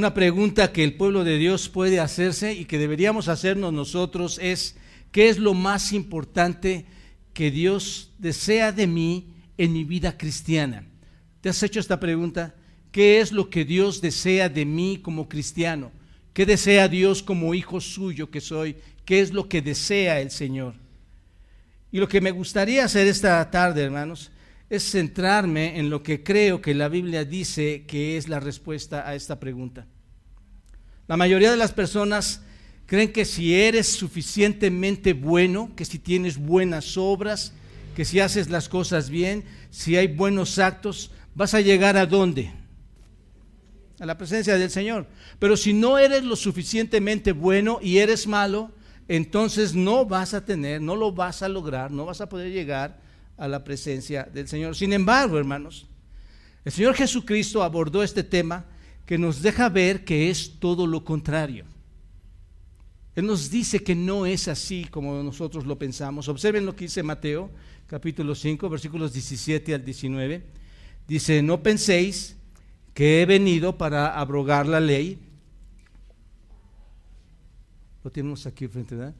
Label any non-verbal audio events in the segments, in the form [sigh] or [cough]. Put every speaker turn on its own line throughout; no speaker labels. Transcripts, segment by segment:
Una pregunta que el pueblo de Dios puede hacerse y que deberíamos hacernos nosotros es, ¿qué es lo más importante que Dios desea de mí en mi vida cristiana? ¿Te has hecho esta pregunta? ¿Qué es lo que Dios desea de mí como cristiano? ¿Qué desea Dios como hijo suyo que soy? ¿Qué es lo que desea el Señor? Y lo que me gustaría hacer esta tarde, hermanos, es centrarme en lo que creo que la Biblia dice que es la respuesta a esta pregunta. La mayoría de las personas creen que si eres suficientemente bueno, que si tienes buenas obras, que si haces las cosas bien, si hay buenos actos, vas a llegar a dónde? A la presencia del Señor. Pero si no eres lo suficientemente bueno y eres malo, entonces no vas a tener, no lo vas a lograr, no vas a poder llegar a la presencia del Señor. Sin embargo, hermanos, el Señor Jesucristo abordó este tema que nos deja ver que es todo lo contrario. Él nos dice que no es así como nosotros lo pensamos. Observen lo que dice Mateo, capítulo 5, versículos 17 al 19. Dice, no penséis que he venido para abrogar la ley. Lo tenemos aquí frente, ¿verdad?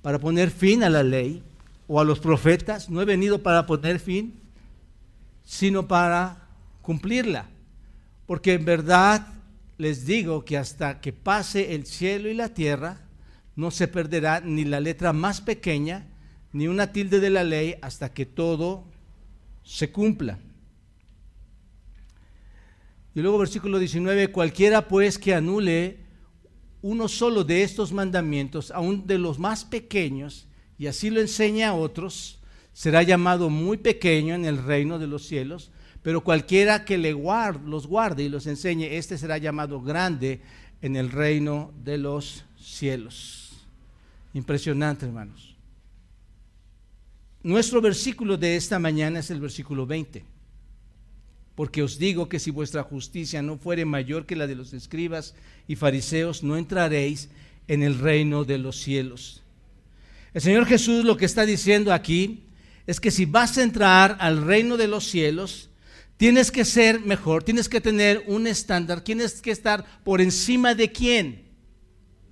Para poner fin a la ley o a los profetas. No he venido para poner fin, sino para cumplirla. Porque en verdad les digo que hasta que pase el cielo y la tierra, no se perderá ni la letra más pequeña, ni una tilde de la ley, hasta que todo se cumpla. Y luego versículo 19, cualquiera pues que anule uno solo de estos mandamientos, aun de los más pequeños, y así lo enseña a otros, será llamado muy pequeño en el reino de los cielos, pero cualquiera que le guarde, los guarde y los enseñe, este será llamado grande en el reino de los cielos. Impresionante, hermanos. Nuestro versículo de esta mañana es el versículo 20. Porque os digo que si vuestra justicia no fuere mayor que la de los escribas y fariseos, no entraréis en el reino de los cielos. El Señor Jesús lo que está diciendo aquí es que si vas a entrar al reino de los cielos, tienes que ser mejor, tienes que tener un estándar, tienes que estar por encima de quién?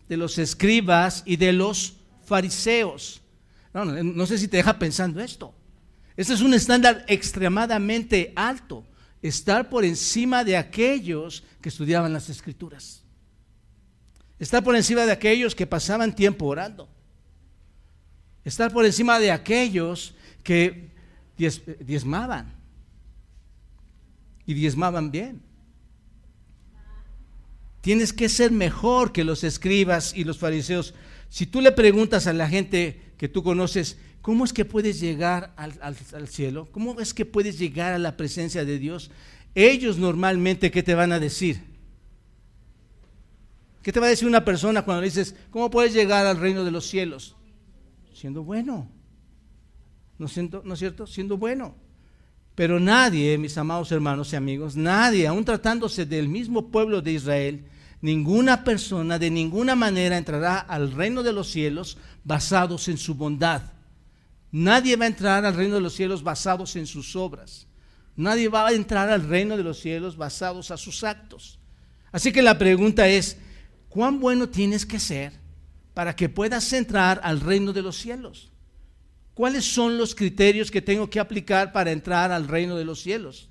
De los escribas y de los fariseos. No, sé si te deja pensando esto. Este es un estándar extremadamente alto estar por encima de aquellos que estudiaban las escrituras. Estar por encima de aquellos que pasaban tiempo orando. Estar por encima de aquellos que diezmaban. Y diezmaban bien. Tienes que ser mejor que los escribas y los fariseos. Si tú le preguntas a la gente que tú conoces, ¿Cómo es que puedes llegar al, cielo? ¿Cómo es que puedes llegar a la presencia de Dios? Ellos normalmente, ¿qué te van a decir? ¿Qué te va a decir una persona cuando le dices, ¿cómo puedes llegar al reino de los cielos? Siendo bueno. ¿No, ¿No es cierto? Siendo bueno. Pero nadie, mis amados hermanos y amigos, nadie, aún tratándose del mismo pueblo de Israel, ninguna persona de ninguna manera entrará al reino de los cielos basados en su bondad Nadie va a entrar al reino de los cielos basados en sus obras. Nadie va a entrar al reino de los cielos basados a sus actos. Así que la pregunta es, ¿cuán bueno tienes que ser para que puedas entrar al reino de los cielos? ¿Cuáles son los criterios que tengo que aplicar para entrar al reino de los cielos?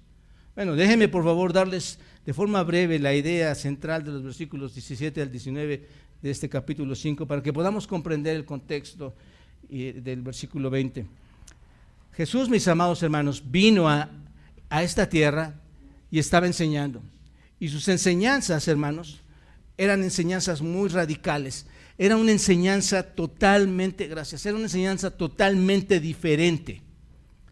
Bueno, déjenme por favor darles de forma breve la idea central de los versículos 17 al 19 de este capítulo 5 para que podamos comprender el contexto del versículo 20. Jesús, mis amados hermanos, vino a, a esta tierra y estaba enseñando. Y sus enseñanzas, hermanos, eran enseñanzas muy radicales. Era una enseñanza totalmente, gracias, era una enseñanza totalmente diferente.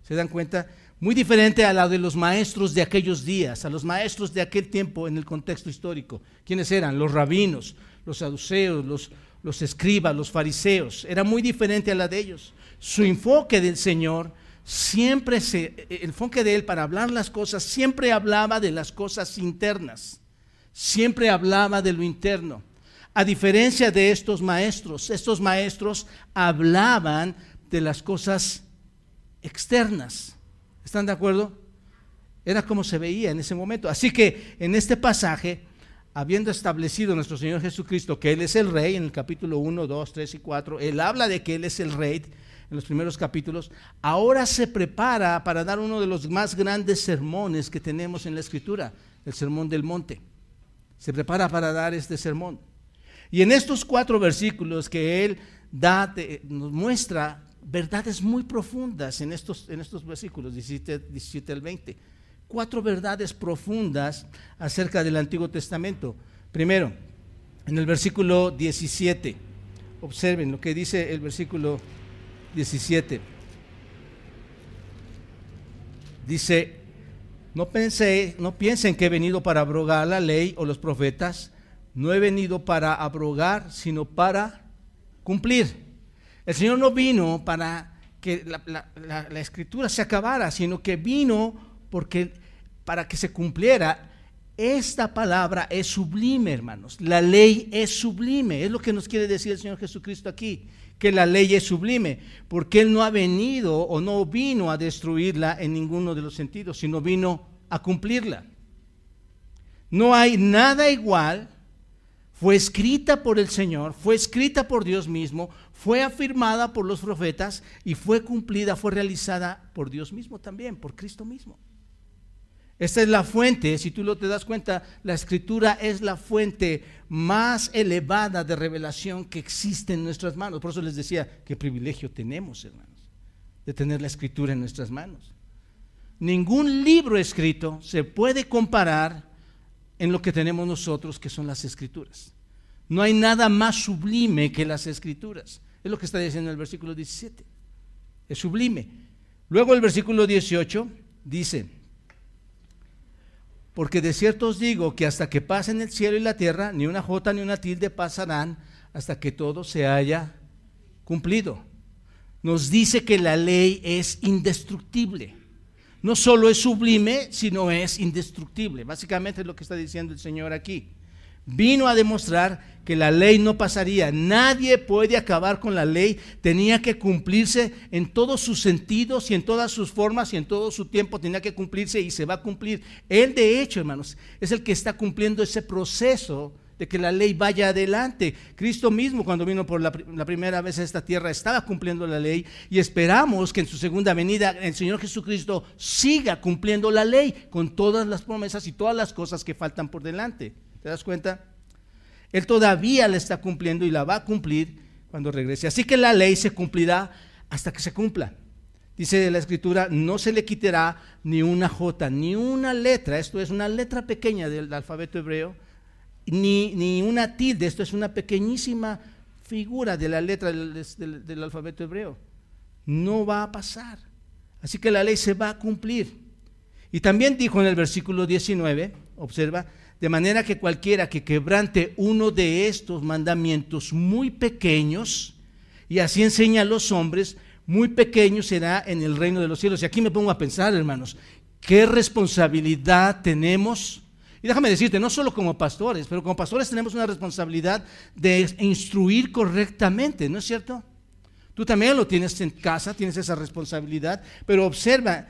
¿Se dan cuenta? Muy diferente a la de los maestros de aquellos días, a los maestros de aquel tiempo en el contexto histórico. ¿Quiénes eran? Los rabinos, los saduceos, los, escribas, los fariseos, era muy diferente a la de ellos. Su enfoque del Señor siempre se, el enfoque de él para hablar las cosas, siempre hablaba de las cosas internas, siempre hablaba de lo interno. A diferencia de estos maestros, estos maestros hablaban de las cosas externas. ¿Están de acuerdo? Era como se veía en ese momento. Así que en este pasaje habiendo establecido nuestro Señor Jesucristo que Él es el rey, en el capítulo 1, 2, 3 y 4, Él habla de que Él es el rey en los primeros capítulos, ahora se prepara para dar uno de los más grandes sermones que tenemos en la Escritura, el Sermón del Monte. Se prepara para dar este sermón. Y en estos cuatro versículos que Él da, nos muestra verdades muy profundas en estos, en estos versículos 17, 17 al 20 cuatro verdades profundas acerca del Antiguo Testamento. Primero, en el versículo 17, observen lo que dice el versículo 17. Dice, no, pensé, no piensen que he venido para abrogar la ley o los profetas, no he venido para abrogar, sino para cumplir. El Señor no vino para que la, la escritura se acabara, sino que vino porque para que se cumpliera, esta palabra es sublime, hermanos. La ley es sublime. Es lo que nos quiere decir el Señor Jesucristo aquí, que la ley es sublime, porque Él no ha venido o no vino a destruirla en ninguno de los sentidos, sino vino a cumplirla. No hay nada igual. Fue escrita por el Señor, fue escrita por Dios mismo, fue afirmada por los profetas y fue cumplida, fue realizada por Dios mismo también, por Cristo mismo. Esta es la fuente, si tú lo te das cuenta, la escritura es la fuente más elevada de revelación que existe en nuestras manos. Por eso les decía, qué privilegio tenemos, hermanos, de tener la escritura en nuestras manos. Ningún libro escrito se puede comparar en lo que tenemos nosotros, que son las escrituras. No hay nada más sublime que las escrituras. Es lo que está diciendo el versículo 17. Es sublime. Luego el versículo 18 dice, porque de cierto os digo que hasta que pasen el cielo y la tierra, ni una jota ni una tilde pasarán hasta que todo se haya cumplido. Nos dice que la ley es indestructible. No solo es sublime, sino es indestructible. Básicamente es lo que está diciendo el Señor aquí vino a demostrar que la ley no pasaría. Nadie puede acabar con la ley. Tenía que cumplirse en todos sus sentidos y en todas sus formas y en todo su tiempo. Tenía que cumplirse y se va a cumplir. Él, de hecho, hermanos, es el que está cumpliendo ese proceso de que la ley vaya adelante. Cristo mismo, cuando vino por la, primera vez a esta tierra, estaba cumpliendo la ley y esperamos que en su segunda venida el Señor Jesucristo siga cumpliendo la ley con todas las promesas y todas las cosas que faltan por delante. ¿Te das cuenta? Él todavía la está cumpliendo y la va a cumplir cuando regrese. Así que la ley se cumplirá hasta que se cumpla. Dice la escritura, no se le quitará ni una jota, ni una letra, esto es una letra pequeña del alfabeto hebreo, ni, ni una tilde, esto es una pequeñísima figura de la letra del, del alfabeto hebreo. No va a pasar. Así que la ley se va a cumplir. Y también dijo en el versículo 19, observa, de manera que cualquiera que quebrante uno de estos mandamientos muy pequeños, y así enseña a los hombres, muy pequeño será en el reino de los cielos. Y aquí me pongo a pensar, hermanos, qué responsabilidad tenemos. Y déjame decirte, no solo como pastores, pero como pastores tenemos una responsabilidad de instruir correctamente, ¿no es cierto? Tú también lo tienes en casa, tienes esa responsabilidad, pero observa,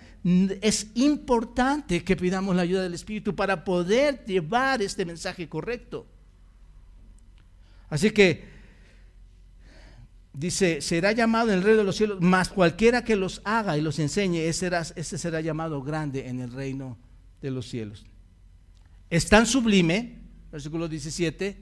es importante que pidamos la ayuda del Espíritu para poder llevar este mensaje correcto. Así que dice, será llamado en el reino de los cielos, mas cualquiera que los haga y los enseñe, ese será, será llamado grande en el reino de los cielos. Es tan sublime, versículo 17,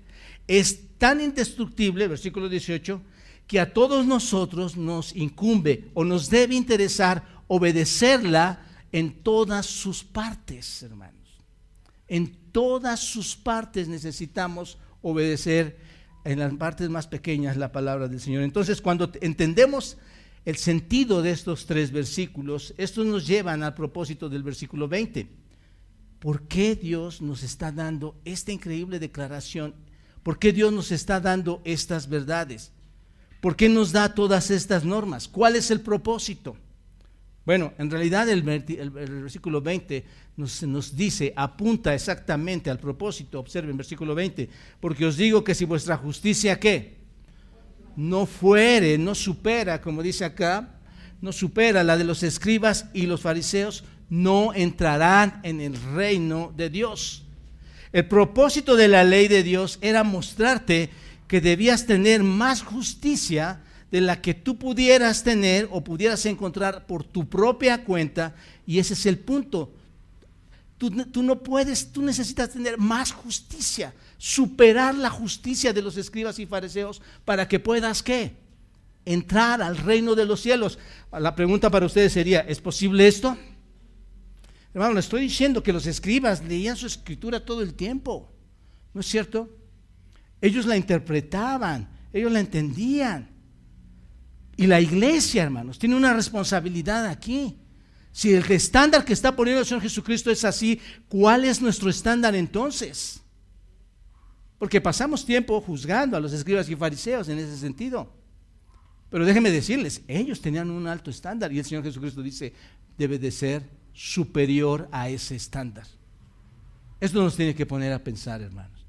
es tan indestructible, versículo 18, que a todos nosotros nos incumbe o nos debe interesar obedecerla en todas sus partes, hermanos. En todas sus partes necesitamos obedecer en las partes más pequeñas la palabra del Señor. Entonces, cuando entendemos el sentido de estos tres versículos, estos nos llevan al propósito del versículo 20. ¿Por qué Dios nos está dando esta increíble declaración? ¿Por qué Dios nos está dando estas verdades? ¿Por qué nos da todas estas normas? ¿Cuál es el propósito? Bueno, en realidad el, versículo 20 nos, dice, apunta exactamente al propósito. Observen, versículo 20, porque os digo que si vuestra justicia, ¿qué? No fuere, no supera, como dice acá, no supera la de los escribas y los fariseos, no entrarán en el reino de Dios. El propósito de la ley de Dios era mostrarte que debías tener más justicia de la que tú pudieras tener o pudieras encontrar por tu propia cuenta. Y ese es el punto. Tú, no puedes, tú necesitas tener más justicia, superar la justicia de los escribas y fariseos para que puedas qué? Entrar al reino de los cielos. La pregunta para ustedes sería, ¿es posible esto? Hermano, le estoy diciendo que los escribas leían su escritura todo el tiempo. ¿No es cierto? Ellos la interpretaban, ellos la entendían. Y la iglesia, hermanos, tiene una responsabilidad aquí. Si el estándar que está poniendo el Señor Jesucristo es así, ¿cuál es nuestro estándar entonces? Porque pasamos tiempo juzgando a los escribas y fariseos en ese sentido. Pero déjenme decirles, ellos tenían un alto estándar y el Señor Jesucristo dice, debe de ser superior a ese estándar. Esto nos tiene que poner a pensar, hermanos.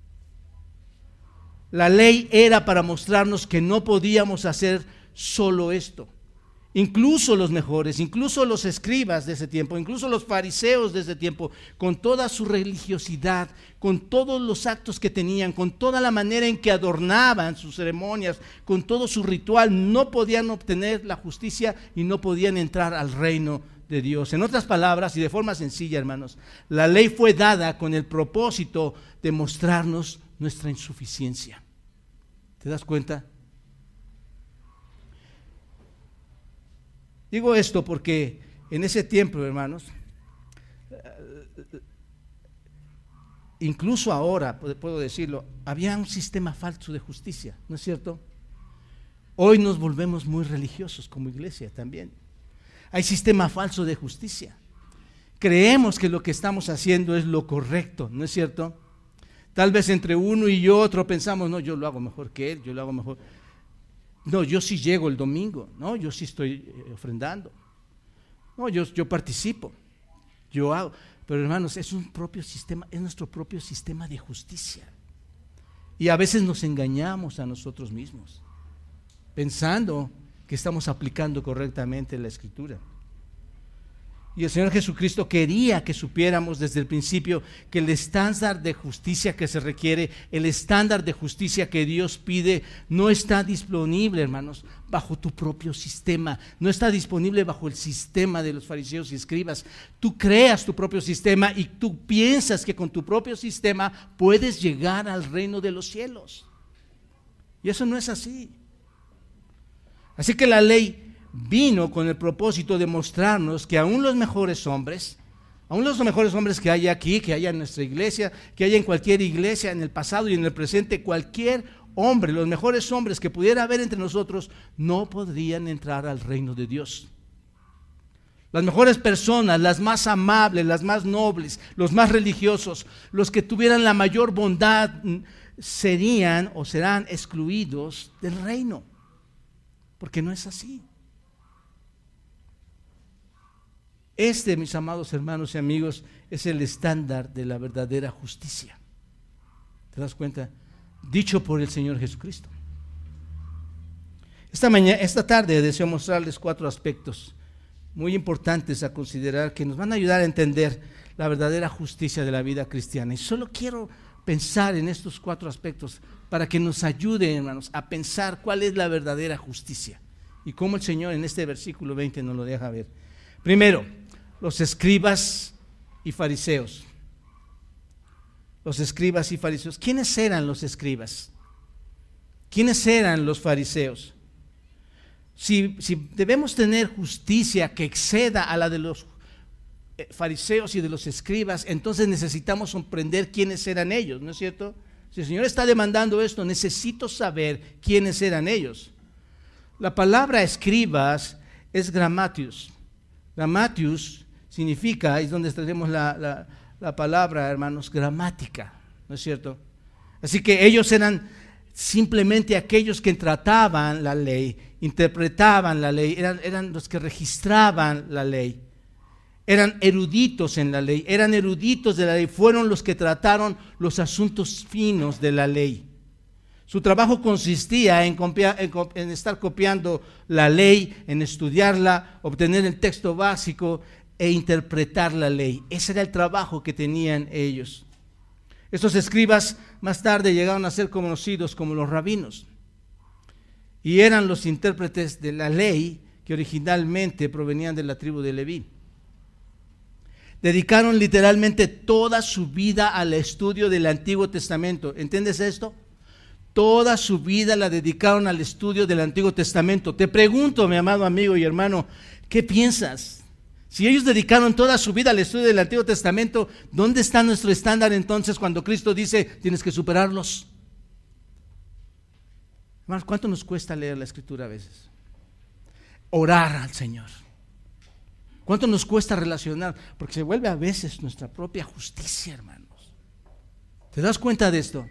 La ley era para mostrarnos que no podíamos hacer solo esto. Incluso los mejores, incluso los escribas de ese tiempo, incluso los fariseos de ese tiempo, con toda su religiosidad, con todos los actos que tenían, con toda la manera en que adornaban sus ceremonias, con todo su ritual, no podían obtener la justicia y no podían entrar al reino de Dios. En otras palabras, y de forma sencilla, hermanos, la ley fue dada con el propósito de mostrarnos nuestra insuficiencia. ¿Te das cuenta? Digo esto porque en ese tiempo, hermanos, incluso ahora, puedo decirlo, había un sistema falso de justicia, ¿no es cierto? Hoy nos volvemos muy religiosos como iglesia también. Hay sistema falso de justicia. Creemos que lo que estamos haciendo es lo correcto, ¿no es cierto? Tal vez entre uno y otro pensamos, no, yo lo hago mejor que él, yo lo hago mejor. No, yo sí llego el domingo, no, yo sí estoy eh, ofrendando. No, yo, yo participo, yo hago. Pero hermanos, es un propio sistema, es nuestro propio sistema de justicia. Y a veces nos engañamos a nosotros mismos, pensando que estamos aplicando correctamente la escritura. Y el Señor Jesucristo quería que supiéramos desde el principio que el estándar de justicia que se requiere, el estándar de justicia que Dios pide, no está disponible, hermanos, bajo tu propio sistema, no está disponible bajo el sistema de los fariseos y escribas. Tú creas tu propio sistema y tú piensas que con tu propio sistema puedes llegar al reino de los cielos. Y eso no es así. Así que la ley vino con el propósito de mostrarnos que aún los mejores hombres, aún los mejores hombres que hay aquí, que hay en nuestra iglesia, que hay en cualquier iglesia, en el pasado y en el presente, cualquier hombre, los mejores hombres que pudiera haber entre nosotros, no podrían entrar al reino de Dios. Las mejores personas, las más amables, las más nobles, los más religiosos, los que tuvieran la mayor bondad, serían o serán excluidos del reino porque no es así. Este, mis amados hermanos y amigos, es el estándar de la verdadera justicia. ¿Te das cuenta? Dicho por el Señor Jesucristo. Esta, mañana, esta tarde deseo mostrarles cuatro aspectos muy importantes a considerar que nos van a ayudar a entender la verdadera justicia de la vida cristiana. Y solo quiero pensar en estos cuatro aspectos para que nos ayude, hermanos, a pensar cuál es la verdadera justicia y cómo el Señor en este versículo 20 nos lo deja ver. Primero, los escribas y fariseos. Los escribas y fariseos. ¿Quiénes eran los escribas? ¿Quiénes eran los fariseos? Si, si debemos tener justicia que exceda a la de los eh, fariseos y de los escribas, entonces necesitamos comprender quiénes eran ellos, ¿no es cierto? Si el Señor está demandando esto, necesito saber quiénes eran ellos. La palabra escribas es gramatius. Gramatius significa, es donde tenemos la, la palabra, hermanos, gramática, ¿no es cierto? Así que ellos eran simplemente aquellos que trataban la ley, interpretaban la ley, eran, eran, los que registraban la ley eran eruditos en la ley, eran eruditos de la ley, fueron los que trataron los asuntos finos de la ley. Su trabajo consistía en, estar copiando la ley, en estudiarla, obtener el texto básico e interpretar la ley. Ese era el trabajo que tenían ellos. Estos escribas más tarde llegaron a ser conocidos como los rabinos y eran los intérpretes de la ley que originalmente provenían de la tribu de Leví. Dedicaron literalmente toda su vida al estudio del Antiguo Testamento. ¿Entiendes esto? Toda su vida la dedicaron al estudio del Antiguo Testamento. Te pregunto, mi amado amigo y hermano, ¿qué piensas? Si ellos dedicaron toda su vida al estudio del Antiguo Testamento, ¿dónde está nuestro estándar entonces cuando Cristo dice, tienes que superarlos? Hermanos, ¿cuánto nos cuesta leer la Escritura a veces? Orar al Señor. ¿Cuánto nos cuesta relacionar? Porque se vuelve a veces nuestra propia justicia, hermanos. ¿Te das cuenta de esto?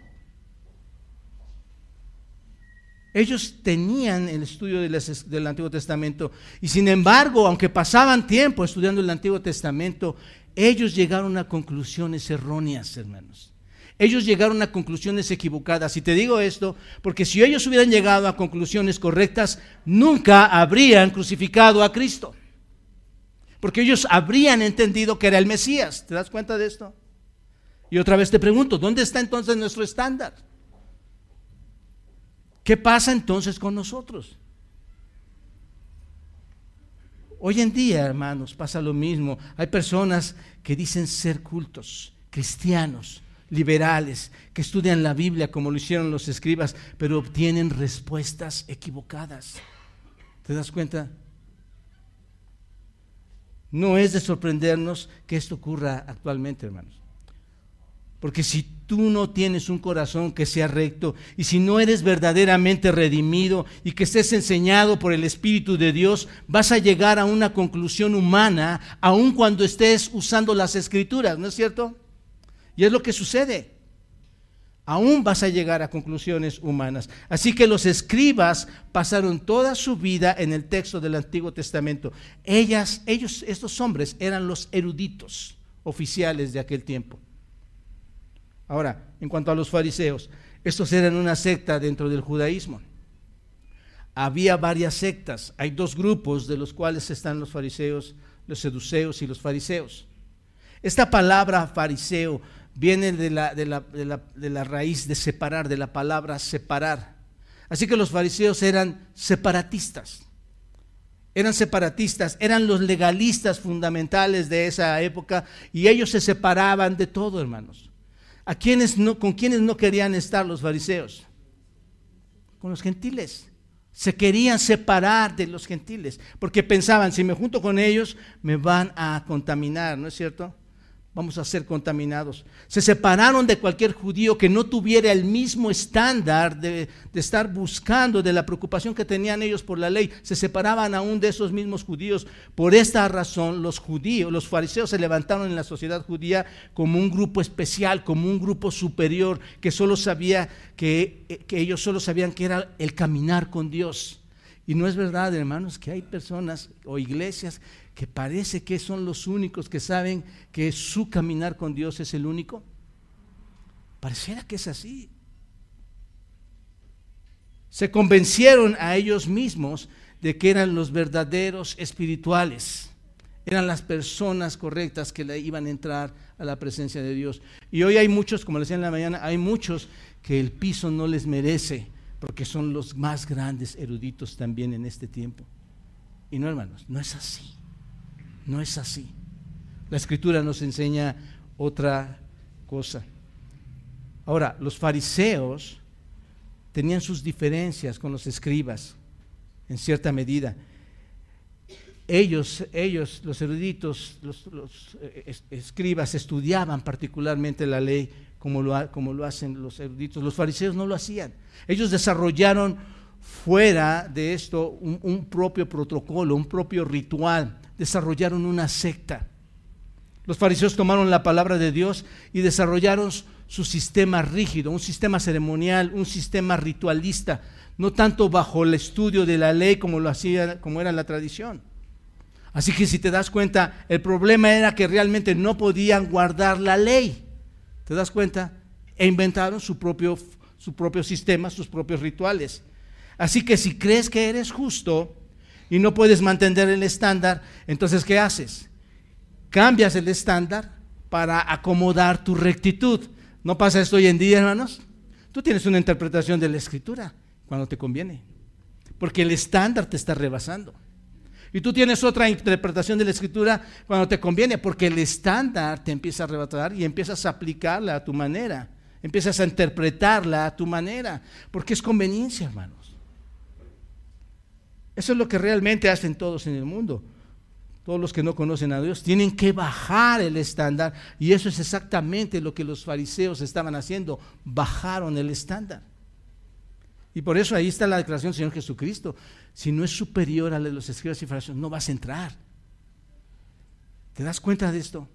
Ellos tenían el estudio del Antiguo Testamento y sin embargo, aunque pasaban tiempo estudiando el Antiguo Testamento, ellos llegaron a conclusiones erróneas, hermanos. Ellos llegaron a conclusiones equivocadas. Y te digo esto porque si ellos hubieran llegado a conclusiones correctas, nunca habrían crucificado a Cristo. Porque ellos habrían entendido que era el Mesías. ¿Te das cuenta de esto? Y otra vez te pregunto, ¿dónde está entonces nuestro estándar? ¿Qué pasa entonces con nosotros? Hoy en día, hermanos, pasa lo mismo. Hay personas que dicen ser cultos, cristianos, liberales, que estudian la Biblia como lo hicieron los escribas, pero obtienen respuestas equivocadas. ¿Te das cuenta? No es de sorprendernos que esto ocurra actualmente, hermanos. Porque si tú no tienes un corazón que sea recto y si no eres verdaderamente redimido y que estés enseñado por el Espíritu de Dios, vas a llegar a una conclusión humana aun cuando estés usando las escrituras, ¿no es cierto? Y es lo que sucede. Aún vas a llegar a conclusiones humanas. Así que los escribas pasaron toda su vida en el texto del Antiguo Testamento. Ellas, ellos, estos hombres eran los eruditos oficiales de aquel tiempo. Ahora, en cuanto a los fariseos, estos eran una secta dentro del judaísmo. Había varias sectas, hay dos grupos de los cuales están los fariseos, los seduceos y los fariseos. Esta palabra fariseo viene de la, de la, raíz de separar, de la palabra separar. Así que los fariseos eran separatistas eran separatistas, eran los legalistas fundamentales de esa época y ellos se separaban de todo, hermanos. ¿A no, ¿Con quiénes no querían estar los fariseos? Con los gentiles. Se querían separar de los gentiles, porque pensaban, si me junto con ellos, me van a contaminar, ¿no es cierto? Vamos a ser contaminados. Se separaron de cualquier judío que no tuviera el mismo estándar de, estar buscando, de la preocupación que tenían ellos por la ley. Se separaban aún de esos mismos judíos. Por esta razón, los judíos, los fariseos se levantaron en la sociedad judía como un grupo especial, como un grupo superior, que solo sabía que, que ellos solo sabían que era el caminar con Dios. Y no es verdad, hermanos, que hay personas o iglesias que parece que son los únicos que saben que su caminar con Dios es el único? Pareciera que es así. Se convencieron a ellos mismos de que eran los verdaderos espirituales, eran las personas correctas que le iban a entrar a la presencia de Dios. Y hoy hay muchos, como les decía en la mañana, hay muchos que el piso no les merece, porque son los más grandes eruditos también en este tiempo. Y no, hermanos, no es así. No es así. La escritura nos enseña otra cosa. Ahora, los fariseos tenían sus diferencias con los escribas, en cierta medida. Ellos, ellos los eruditos, los, eh, escribas, estudiaban particularmente la ley como lo, como lo hacen los eruditos. Los fariseos no lo hacían. Ellos desarrollaron fuera de esto un propio protocolo, un propio ritual desarrollaron una secta. Los fariseos tomaron la palabra de Dios y desarrollaron su sistema rígido, un sistema ceremonial, un sistema ritualista, no tanto bajo el estudio de la ley como lo hacía, como era la tradición. Así que si te das cuenta, el problema era que realmente no podían guardar la ley. ¿Te das cuenta? E inventaron su propio, su propio sistema, sus propios rituales. Así que si crees que eres justo, y no puedes mantener el estándar, entonces ¿qué haces? Cambias el estándar para acomodar tu rectitud. ¿No pasa esto hoy en día, hermanos? Tú tienes una interpretación de la escritura cuando te conviene, porque el estándar te está rebasando. Y tú tienes otra interpretación de la escritura cuando te conviene, porque el estándar te empieza a arrebatar y empiezas a aplicarla a tu manera, empiezas a interpretarla a tu manera, porque es conveniencia, hermanos. Eso es lo que realmente hacen todos en el mundo. Todos los que no conocen a Dios tienen que bajar el estándar y eso es exactamente lo que los fariseos estaban haciendo, bajaron el estándar. Y por eso ahí está la declaración del Señor Jesucristo si no es superior a la de los escribas y fariseos, no vas a entrar. ¿Te das cuenta de esto?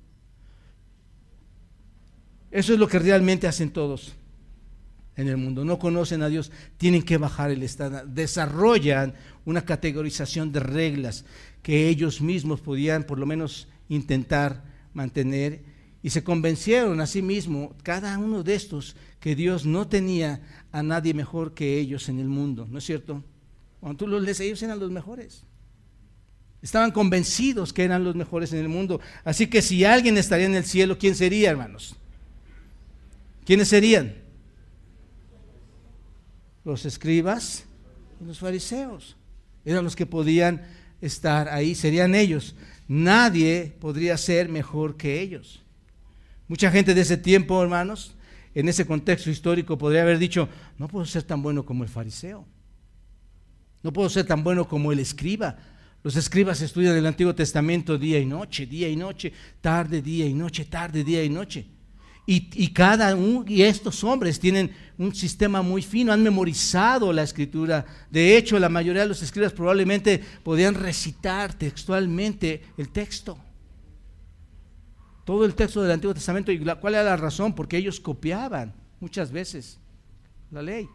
Eso es lo que realmente hacen todos en el mundo. No conocen a Dios, tienen que bajar el estándar. Desarrollan una categorización de reglas que ellos mismos podían por lo menos intentar mantener y se convencieron a sí mismos, cada uno de estos, que Dios no tenía a nadie mejor que ellos en el mundo, ¿no es cierto? Cuando tú los lees, ellos eran los mejores. Estaban convencidos que eran los mejores en el mundo. Así que si alguien estaría en el cielo, ¿quién sería, hermanos? ¿Quiénes serían? Los escribas y los fariseos. Eran los que podían estar ahí, serían ellos. Nadie podría ser mejor que ellos. Mucha gente de ese tiempo, hermanos, en ese contexto histórico podría haber dicho, no puedo ser tan bueno como el fariseo. No puedo ser tan bueno como el escriba. Los escribas estudian el Antiguo Testamento día y noche, día y noche, tarde, día y noche, tarde, día y noche. Y, cada uno, y estos hombres tienen un sistema muy fino, han memorizado la escritura. De hecho, la mayoría de los escribas probablemente podían recitar textualmente el texto. Todo el texto del Antiguo Testamento. ¿Y cuál era la razón? Porque ellos copiaban muchas veces la ley.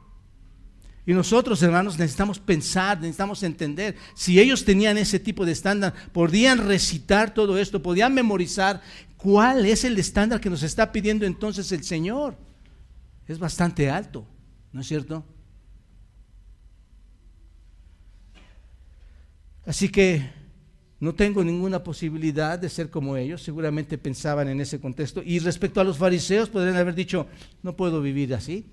Y nosotros, hermanos, necesitamos pensar, necesitamos entender. Si ellos tenían ese tipo de estándar, podían recitar todo esto, podían memorizar cuál es el estándar que nos está pidiendo entonces el Señor. Es bastante alto, ¿no es cierto? Así que no tengo ninguna posibilidad de ser como ellos, seguramente pensaban en ese contexto. Y respecto a los fariseos, podrían haber dicho, no puedo vivir así.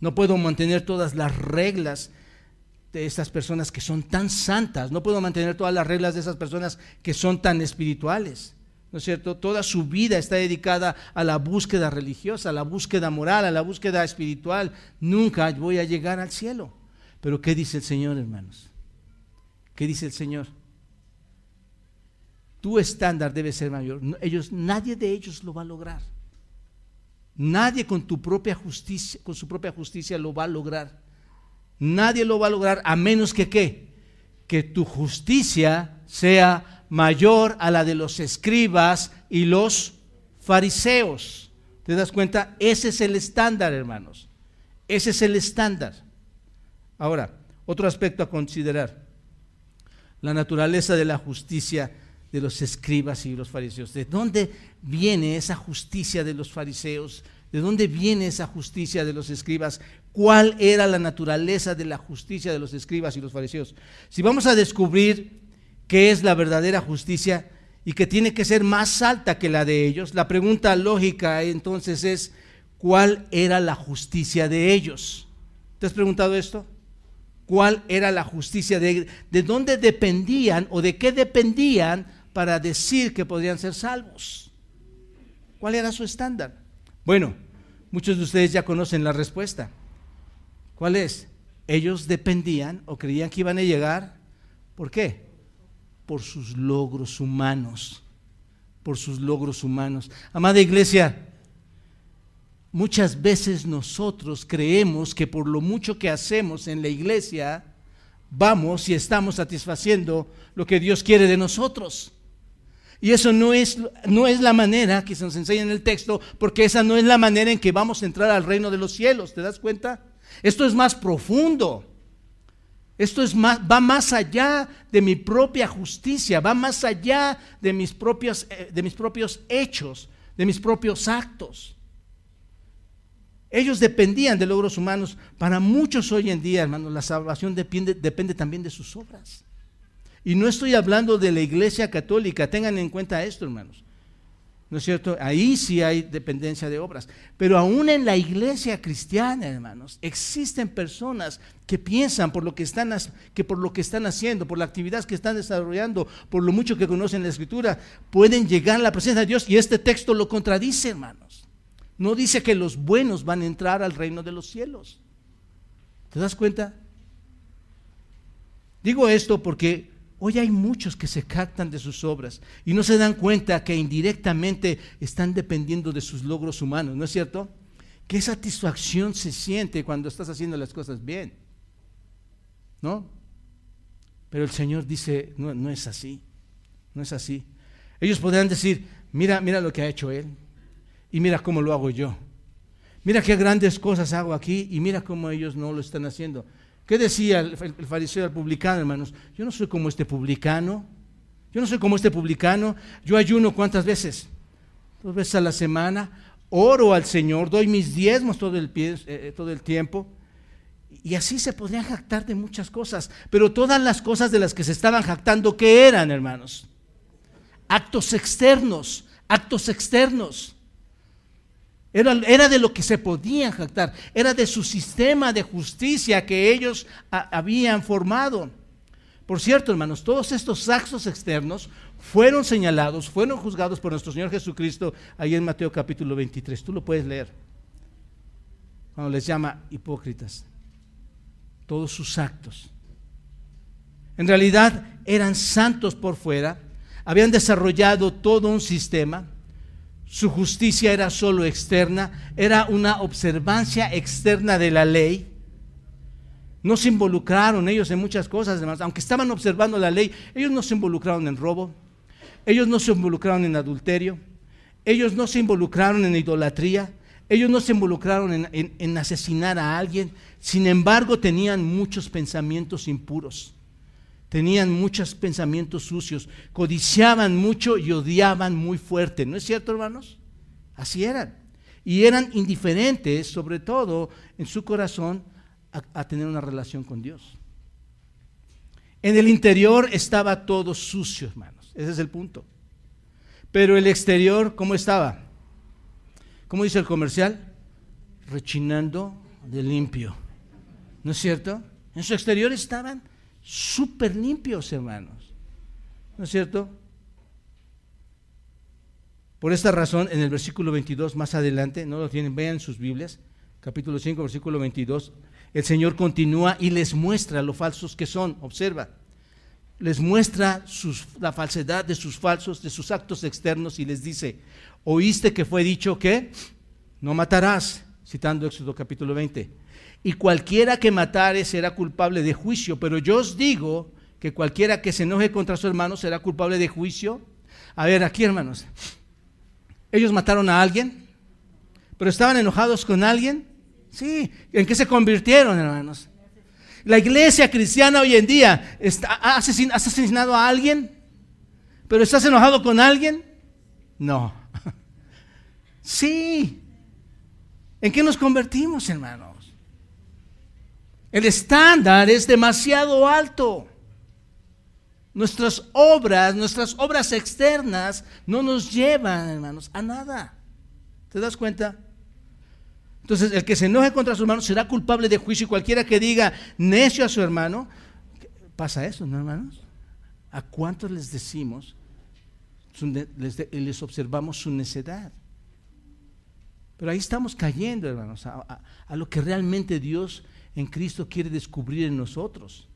No puedo mantener todas las reglas de estas personas que son tan santas. No puedo mantener todas las reglas de esas personas que son tan espirituales. ¿No es cierto? Toda su vida está dedicada a la búsqueda religiosa, a la búsqueda moral, a la búsqueda espiritual. Nunca voy a llegar al cielo. Pero ¿qué dice el Señor, hermanos? ¿Qué dice el Señor? Tu estándar debe ser mayor. Ellos, nadie de ellos lo va a lograr. Nadie con tu propia justicia, con su propia justicia lo va a lograr. Nadie lo va a lograr a menos que qué? Que tu justicia sea mayor a la de los escribas y los fariseos. ¿Te das cuenta? Ese es el estándar, hermanos. Ese es el estándar. Ahora, otro aspecto a considerar. La naturaleza de la justicia de los escribas y los fariseos. ¿De dónde viene esa justicia de los fariseos? ¿De dónde viene esa justicia de los escribas? ¿Cuál era la naturaleza de la justicia de los escribas y los fariseos? Si vamos a descubrir qué es la verdadera justicia y que tiene que ser más alta que la de ellos, la pregunta lógica entonces es, ¿cuál era la justicia de ellos? ¿Te has preguntado esto? ¿Cuál era la justicia de, de dónde dependían o de qué dependían para decir que podrían ser salvos? ¿Cuál era su estándar? Bueno, muchos de ustedes ya conocen la respuesta. ¿Cuál es? Ellos dependían o creían que iban a llegar. ¿Por qué? Por sus logros humanos. Por sus logros humanos. Amada iglesia, muchas veces nosotros creemos que por lo mucho que hacemos en la iglesia, vamos y estamos satisfaciendo lo que Dios quiere de nosotros. Y eso no es, no es la manera que se nos enseña en el texto, porque esa no es la manera en que vamos a entrar al reino de los cielos, ¿te das cuenta? Esto es más profundo. Esto es más, va más allá de mi propia justicia, va más allá de mis propios, eh, de mis propios hechos, de mis propios actos. Ellos dependían de logros humanos. Para muchos hoy en día, hermanos, la salvación depende, depende también de sus obras. Y no estoy hablando de la iglesia católica, tengan en cuenta esto, hermanos. ¿No es cierto? Ahí sí hay dependencia de obras. Pero aún en la iglesia cristiana, hermanos, existen personas que piensan por lo que están, que por lo que están haciendo, por la actividad que están desarrollando, por lo mucho que conocen la escritura, pueden llegar a la presencia de Dios y este texto lo contradice, hermanos. No dice que los buenos van a entrar al reino de los cielos. ¿Te das cuenta? Digo esto porque Hoy hay muchos que se captan de sus obras y no se dan cuenta que indirectamente están dependiendo de sus logros humanos, ¿no es cierto? ¿Qué satisfacción se siente cuando estás haciendo las cosas bien? ¿No? Pero el Señor dice, no, no es así, no es así. Ellos podrán decir, mira, mira lo que ha hecho Él y mira cómo lo hago yo. Mira qué grandes cosas hago aquí y mira cómo ellos no lo están haciendo. ¿Qué decía el, fariseo al publicano, hermanos? Yo no soy como este publicano. Yo no soy como este publicano. Yo ayuno cuántas veces? Dos veces a la semana. Oro al Señor, doy mis diezmos todo el, eh, eh, todo el tiempo. Y así se podrían jactar de muchas cosas. Pero todas las cosas de las que se estaban jactando, ¿qué eran, hermanos? Actos externos, actos externos. Era, de lo que se podían jactar, era de su sistema de justicia que ellos habían formado. Por cierto, hermanos, todos estos actos externos fueron señalados, fueron juzgados por nuestro Señor Jesucristo ahí en Mateo capítulo 23. Tú lo puedes leer. Cuando les llama hipócritas. Todos sus actos. En realidad eran santos por fuera, habían desarrollado todo un sistema su justicia era solo externa, era una observancia externa de la ley. No se involucraron ellos en muchas cosas, además, aunque estaban observando la ley, ellos no se involucraron en robo, ellos no se involucraron en adulterio, ellos no se involucraron en idolatría, ellos no se involucraron en, en asesinar a alguien, sin embargo tenían muchos pensamientos impuros tenían muchos pensamientos sucios, codiciaban mucho y odiaban muy fuerte. ¿No es cierto, hermanos? Así eran. Y eran indiferentes, sobre todo en su corazón, a, tener una relación con Dios. En el interior estaba todo sucio, hermanos. Ese es el punto. Pero el exterior, ¿cómo estaba? ¿Cómo dice el comercial? Rechinando de limpio. ¿No es cierto? En su exterior estaban súper limpios, hermanos. ¿No es cierto? Por esta razón, en el versículo 22, más adelante, no lo tienen, vean sus Biblias, capítulo 5, versículo 22, el Señor continúa y les muestra lo falsos que son. Observa, les muestra la falsedad de sus falsos, de sus actos externos y les dice, oíste que fue dicho que no matarás, citando Éxodo capítulo 20 y cualquiera que matare será culpable de juicio. Pero yo os digo que cualquiera que se enoje contra su hermano será culpable de juicio. A ver, aquí hermanos, ellos mataron a alguien, pero estaban enojados con alguien. Sí, ¿en qué se convirtieron, hermanos? La iglesia cristiana hoy en día está, ¿ha asesinado a alguien? ¿Pero estás enojado con alguien? No. [laughs] Sí. ¿En qué nos convertimos, hermano? El estándar es demasiado alto. Nuestras obras, nuestras obras externas no nos llevan, hermanos, a nada. ¿Te das cuenta? Entonces, el que se enoje contra su hermano será culpable de juicio y cualquiera que diga necio a su hermano, pasa eso, ¿no, hermanos? ¿A cuántos les decimos, les, observamos su necedad? Pero ahí estamos cayendo, hermanos, a, a lo que realmente Dios en Cristo quiere descubrir en nosotros.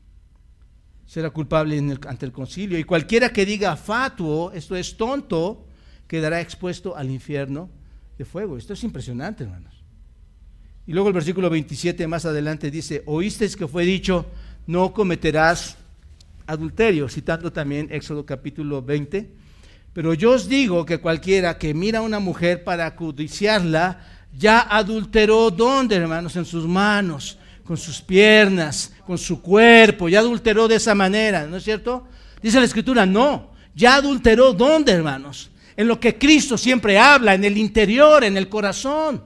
Será culpable ante el concilio. Y cualquiera que diga fatuo, esto es tonto, quedará expuesto al infierno de fuego. Esto es impresionante, hermanos. Y luego el versículo 27 más adelante dice, oísteis que fue dicho, no cometerás adulterio, citando también Éxodo capítulo 20. Pero yo os digo que cualquiera que mira a una mujer para codiciarla, ya adulteró, ¿dónde, hermanos? En sus manos con sus piernas, con su cuerpo, ya adulteró de esa manera, ¿no es cierto? Dice la escritura, no, ya adulteró ¿dónde, hermanos? En lo que Cristo siempre habla, en el interior, en el corazón.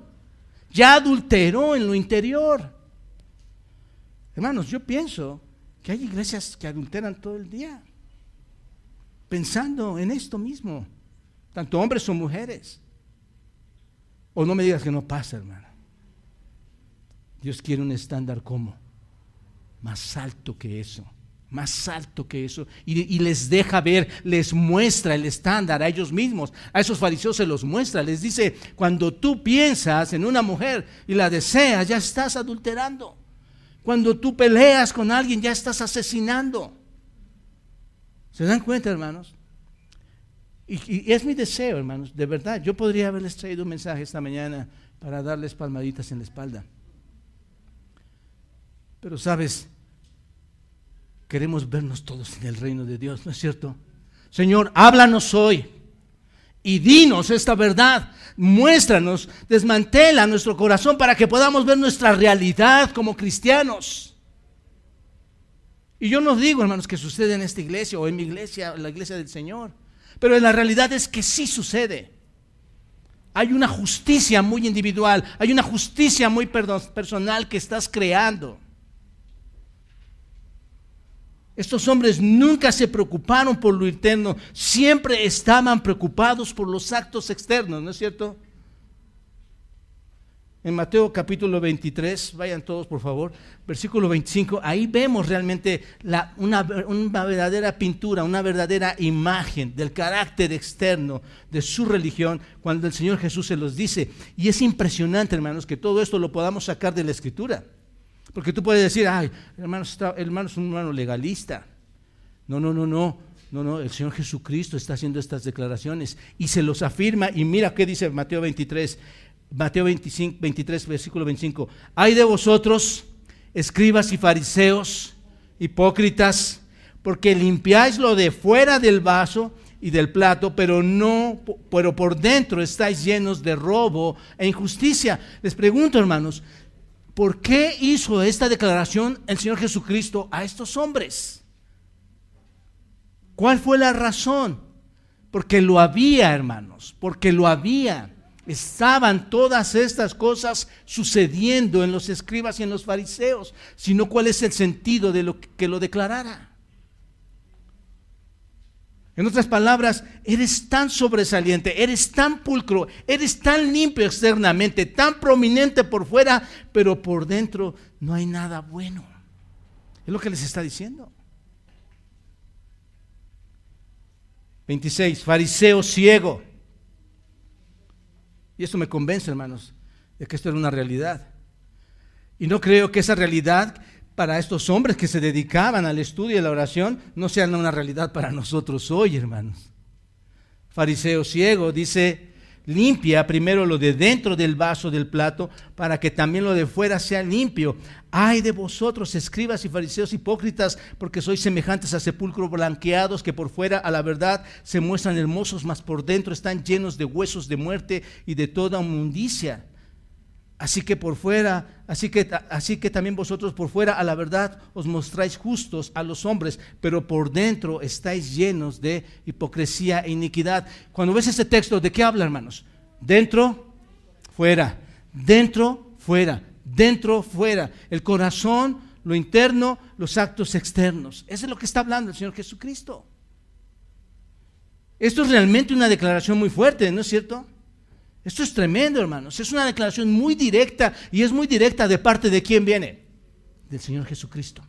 Ya adulteró en lo interior. Hermanos, yo pienso que hay iglesias que adulteran todo el día, pensando en esto mismo. tanto hombres como mujeres. O no me digas que no pasa, hermano. Dios quiere un estándar como más alto que eso, más alto que eso. Y, y, les deja ver, les muestra el estándar a ellos mismos. A esos fariseos se los muestra. Les dice, cuando tú piensas en una mujer y la deseas, ya estás adulterando. Cuando tú peleas con alguien, ya estás asesinando. ¿Se dan cuenta, hermanos? Y, es mi deseo, hermanos, de verdad. Yo podría haberles traído un mensaje esta mañana para darles palmaditas en la espalda. Pero sabes, queremos vernos todos en el reino de Dios, ¿no es cierto? Señor, háblanos hoy y dinos esta verdad. Muéstranos, desmantela nuestro corazón para que podamos ver nuestra realidad como cristianos. Y yo no digo, hermanos, que sucede en esta iglesia o en mi iglesia, la iglesia del Señor. Pero la realidad es que sí sucede. Hay una justicia muy individual, hay una justicia muy personal que estás creando. Estos hombres nunca se preocuparon por lo interno, siempre estaban preocupados por los actos externos, ¿no es cierto? en Mateo capítulo 23, vayan todos por favor, versículo 25, ahí vemos realmente una, una, verdadera pintura, una verdadera imagen del carácter externo de su religión cuando el Señor Jesús se los dice. Y es impresionante, hermanos, que todo esto lo podamos sacar de la escritura. Porque tú puedes decir, ay, hermano, hermano es un hermano legalista. No, no, no, no. No, no, el Señor Jesucristo está haciendo estas declaraciones y se los afirma. Y mira qué dice Mateo 23. Mateo 25, 23, versículo 25. Hay de vosotros, escribas y fariseos, hipócritas, porque limpiáis lo de fuera del vaso y del plato, pero no, pero por dentro estáis llenos de robo e injusticia. Les pregunto, hermanos, ¿por qué hizo esta declaración el Señor Jesucristo a estos hombres? ¿Cuál fue la razón? Porque lo había, hermanos, porque lo había estaban todas estas cosas sucediendo en los escribas y en los fariseos, sino cuál es el sentido de lo que lo declarara. En otras palabras, eres tan sobresaliente, eres tan pulcro, eres tan limpio externamente, tan prominente por fuera, pero por dentro no hay nada bueno. Es lo que les está diciendo. 26, fariseo ciego y esto me convence, hermanos, de que esto era una realidad. Y no creo que esa realidad para estos hombres que se dedicaban al estudio y la oración no sea una realidad para nosotros hoy, hermanos. Fariseo ciego dice, limpia primero lo de dentro del vaso del plato para que también lo de fuera sea limpio. Ay de vosotros, escribas y fariseos hipócritas, porque sois semejantes a sepulcros blanqueados que por fuera a la verdad se muestran hermosos, mas por dentro están llenos de huesos de muerte y de toda inmundicia. Así que por fuera, así que, así que también vosotros por fuera a la verdad os mostráis justos a los hombres, pero por dentro estáis llenos de hipocresía e iniquidad. Cuando ves ese texto, ¿de qué habla, hermanos? Dentro, fuera, dentro, fuera, dentro, fuera. El corazón, lo interno, los actos externos. Eso es lo que está hablando el Señor Jesucristo. Esto es realmente una declaración muy fuerte, ¿no es cierto? Esto es tremendo, hermanos. Es una declaración muy directa y es muy directa de parte de quién viene? Del Señor Jesucristo.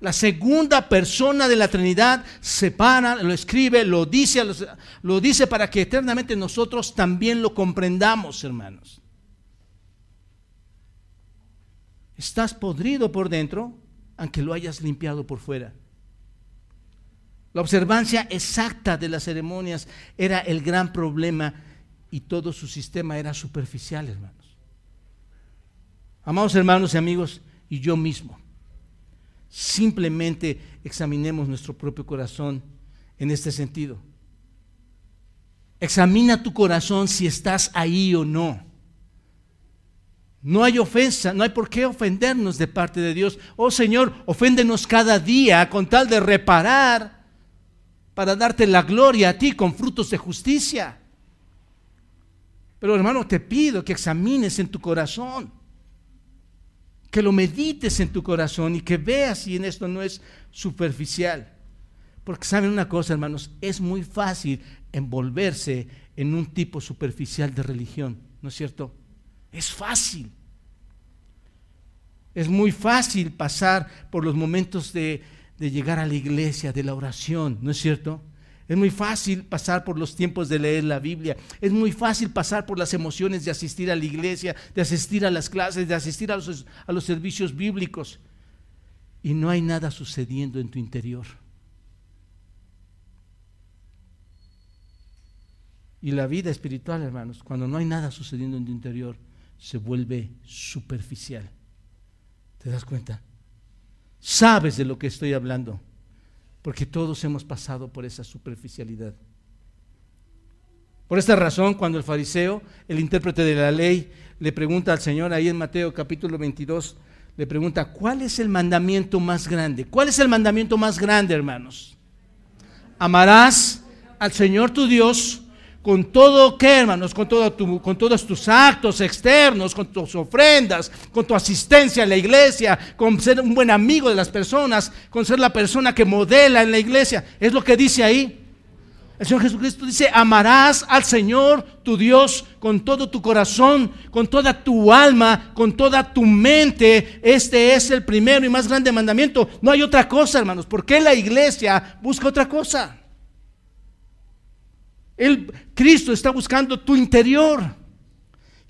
La segunda persona de la Trinidad separa, lo escribe, lo dice, lo dice para que eternamente nosotros también lo comprendamos, hermanos. Estás podrido por dentro, aunque lo hayas limpiado por fuera. La observancia exacta de las ceremonias era el gran problema y todo su sistema era superficial, hermanos. Amados hermanos y amigos, y yo mismo, simplemente examinemos nuestro propio corazón en este sentido. Examina tu corazón si estás ahí o no. No hay ofensa, no hay por qué ofendernos de parte de Dios. Oh Señor, oféndenos cada día con tal de reparar para darte la gloria a ti con frutos de justicia. Pero hermano, te pido que examines en tu corazón, que lo medites en tu corazón y que veas si en esto no es superficial. Porque saben una cosa, hermanos, es muy fácil envolverse en un tipo superficial de religión, ¿no es cierto? Es fácil. Es muy fácil pasar por los momentos de, de llegar a la iglesia, de la oración, ¿no es cierto? Es muy fácil pasar por los tiempos de leer la Biblia. Es muy fácil pasar por las emociones de asistir a la iglesia, de asistir a las clases, de asistir a los, a los servicios bíblicos. Y no hay nada sucediendo en tu interior. Y la vida espiritual, hermanos, cuando no hay nada sucediendo en tu interior, se vuelve superficial. ¿Te das cuenta? Sabes de lo que estoy hablando, porque todos hemos pasado por esa superficialidad. Por esta razón, cuando el fariseo, el intérprete de la ley, le pregunta al Señor ahí en Mateo capítulo 22, le pregunta, ¿cuál es el mandamiento más grande? ¿Cuál es el mandamiento más grande, hermanos? Amarás al Señor tu Dios con todo, ¿qué hermanos? Con, todo tu, con todos tus actos externos, con tus ofrendas, con tu asistencia a la iglesia, con ser un buen amigo de las personas, con ser la persona que modela en la iglesia. Es lo que dice ahí. El Señor Jesucristo dice, amarás al Señor tu Dios con todo tu corazón, con toda tu alma, con toda tu mente. Este es el primero y más grande mandamiento. No hay otra cosa, hermanos. ¿Por qué la iglesia busca otra cosa? El, Cristo está buscando tu interior.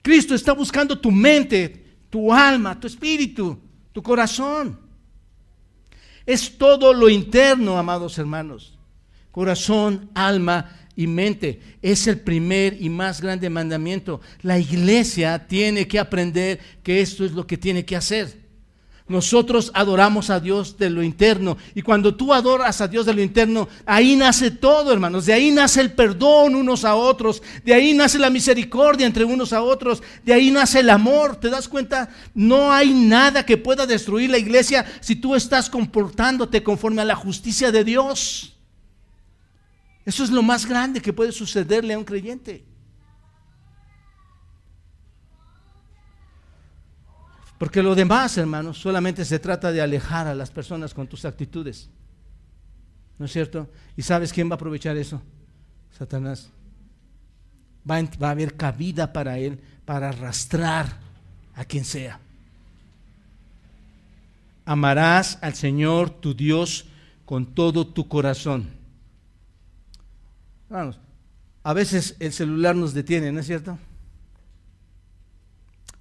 Cristo está buscando tu mente, tu alma, tu espíritu, tu corazón. Es todo lo interno, amados hermanos. Corazón, alma y mente. Es el primer y más grande mandamiento. La iglesia tiene que aprender que esto es lo que tiene que hacer. Nosotros adoramos a Dios de lo interno. Y cuando tú adoras a Dios de lo interno, ahí nace todo, hermanos. De ahí nace el perdón unos a otros. De ahí nace la misericordia entre unos a otros. De ahí nace el amor. ¿Te das cuenta? No hay nada que pueda destruir la iglesia si tú estás comportándote conforme a la justicia de Dios. Eso es lo más grande que puede sucederle a un creyente. Porque lo demás, hermanos, solamente se trata de alejar a las personas con tus actitudes. ¿No es cierto? ¿Y sabes quién va a aprovechar eso? Satanás. Va a, haber cabida para él para arrastrar a quien sea. Amarás al Señor tu Dios con todo tu corazón. Vamos, a veces el celular nos detiene, ¿no es cierto?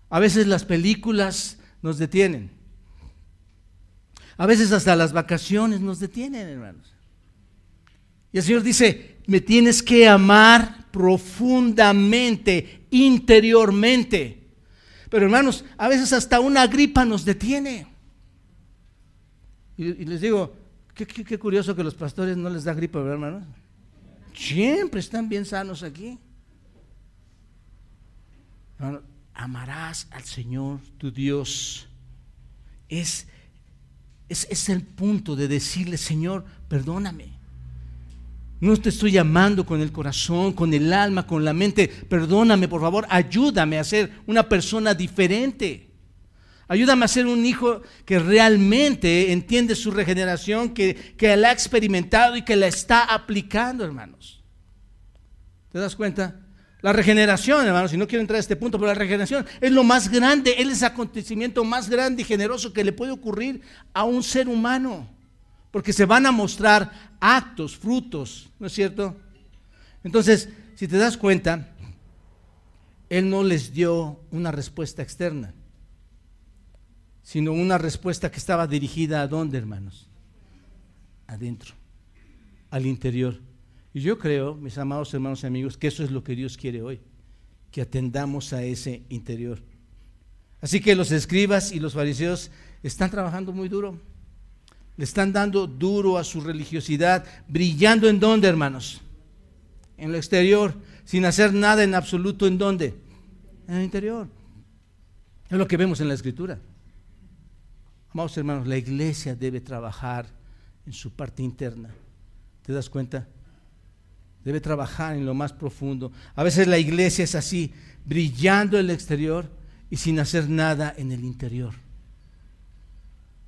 A veces las películas nos detienen. A veces hasta las vacaciones nos detienen, hermanos. Y el Señor dice, me tienes que amar profundamente, interiormente. Pero hermanos, a veces hasta una gripa nos detiene. Y, les digo, qué, curioso que los pastores no les da gripa, ¿verdad, hermanos? Siempre están bien sanos aquí. Hermanos, amarás al Señor tu Dios. Es, es, el punto de decirle, Señor, perdóname. No te estoy llamando con el corazón, con el alma, con la mente. Perdóname, por favor, ayúdame a ser una persona diferente. Ayúdame a ser un hijo que realmente entiende su regeneración, que, que la ha experimentado y que la está aplicando, hermanos. ¿Te das cuenta? La regeneración, hermanos, si no quiero entrar a este punto, pero la regeneración es lo más grande, es el acontecimiento más grande y generoso que le puede ocurrir a un ser humano. Porque se van a mostrar actos, frutos, ¿no es cierto? Entonces, si te das cuenta, Él no les dio una respuesta externa, sino una respuesta que estaba dirigida a dónde, hermanos? Adentro, al interior. Y yo creo, mis amados hermanos y amigos, que eso es lo que Dios quiere hoy, que atendamos a ese interior. Así que los escribas y los fariseos están trabajando muy duro. Le están dando duro a su religiosidad, brillando en dónde, hermanos? En lo exterior, sin hacer nada en absoluto en dónde? En el interior. Es lo que vemos en la escritura. Amados hermanos, la iglesia debe trabajar en su parte interna. ¿Te das cuenta? Debe trabajar en lo más profundo. A veces la iglesia es así, brillando en el exterior y sin hacer nada en el interior.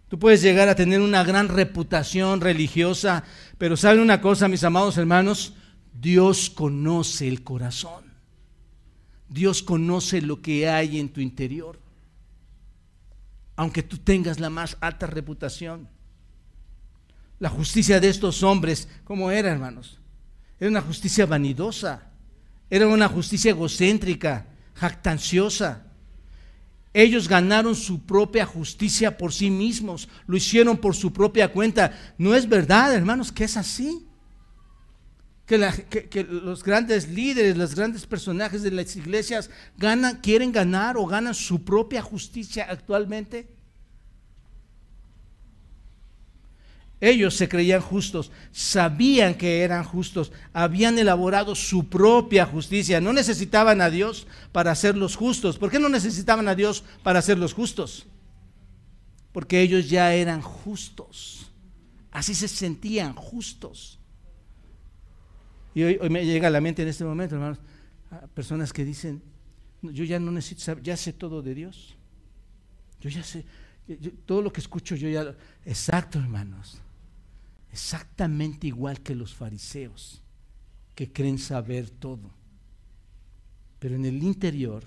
Tú puedes llegar a tener una gran reputación religiosa, pero ¿saben una cosa, mis amados hermanos? Dios conoce el corazón. Dios conoce lo que hay en tu interior. Aunque tú tengas la más alta reputación. La justicia de estos hombres, ¿cómo era, hermanos? Era una justicia vanidosa. Era una justicia egocéntrica, jactanciosa. Ellos ganaron su propia justicia por sí mismos, lo hicieron por su propia cuenta. No es verdad, hermanos, que es así. Que, los grandes líderes, los grandes personajes de las iglesias ganan, quieren ganar o ganan su propia justicia actualmente. Ellos se creían justos, sabían que eran justos, habían elaborado su propia justicia, no necesitaban a Dios para hacerlos justos. ¿Por qué no necesitaban a Dios para hacerlos justos? Porque ellos ya eran justos, así se sentían justos. Y hoy, me llega a la mente en este momento, hermanos, personas que dicen, yo ya no necesito saber, ya sé todo de Dios. Yo ya sé, todo lo que escucho yo ya... Exacto, hermanos exactamente igual que los fariseos, que creen saber todo. Pero en el interior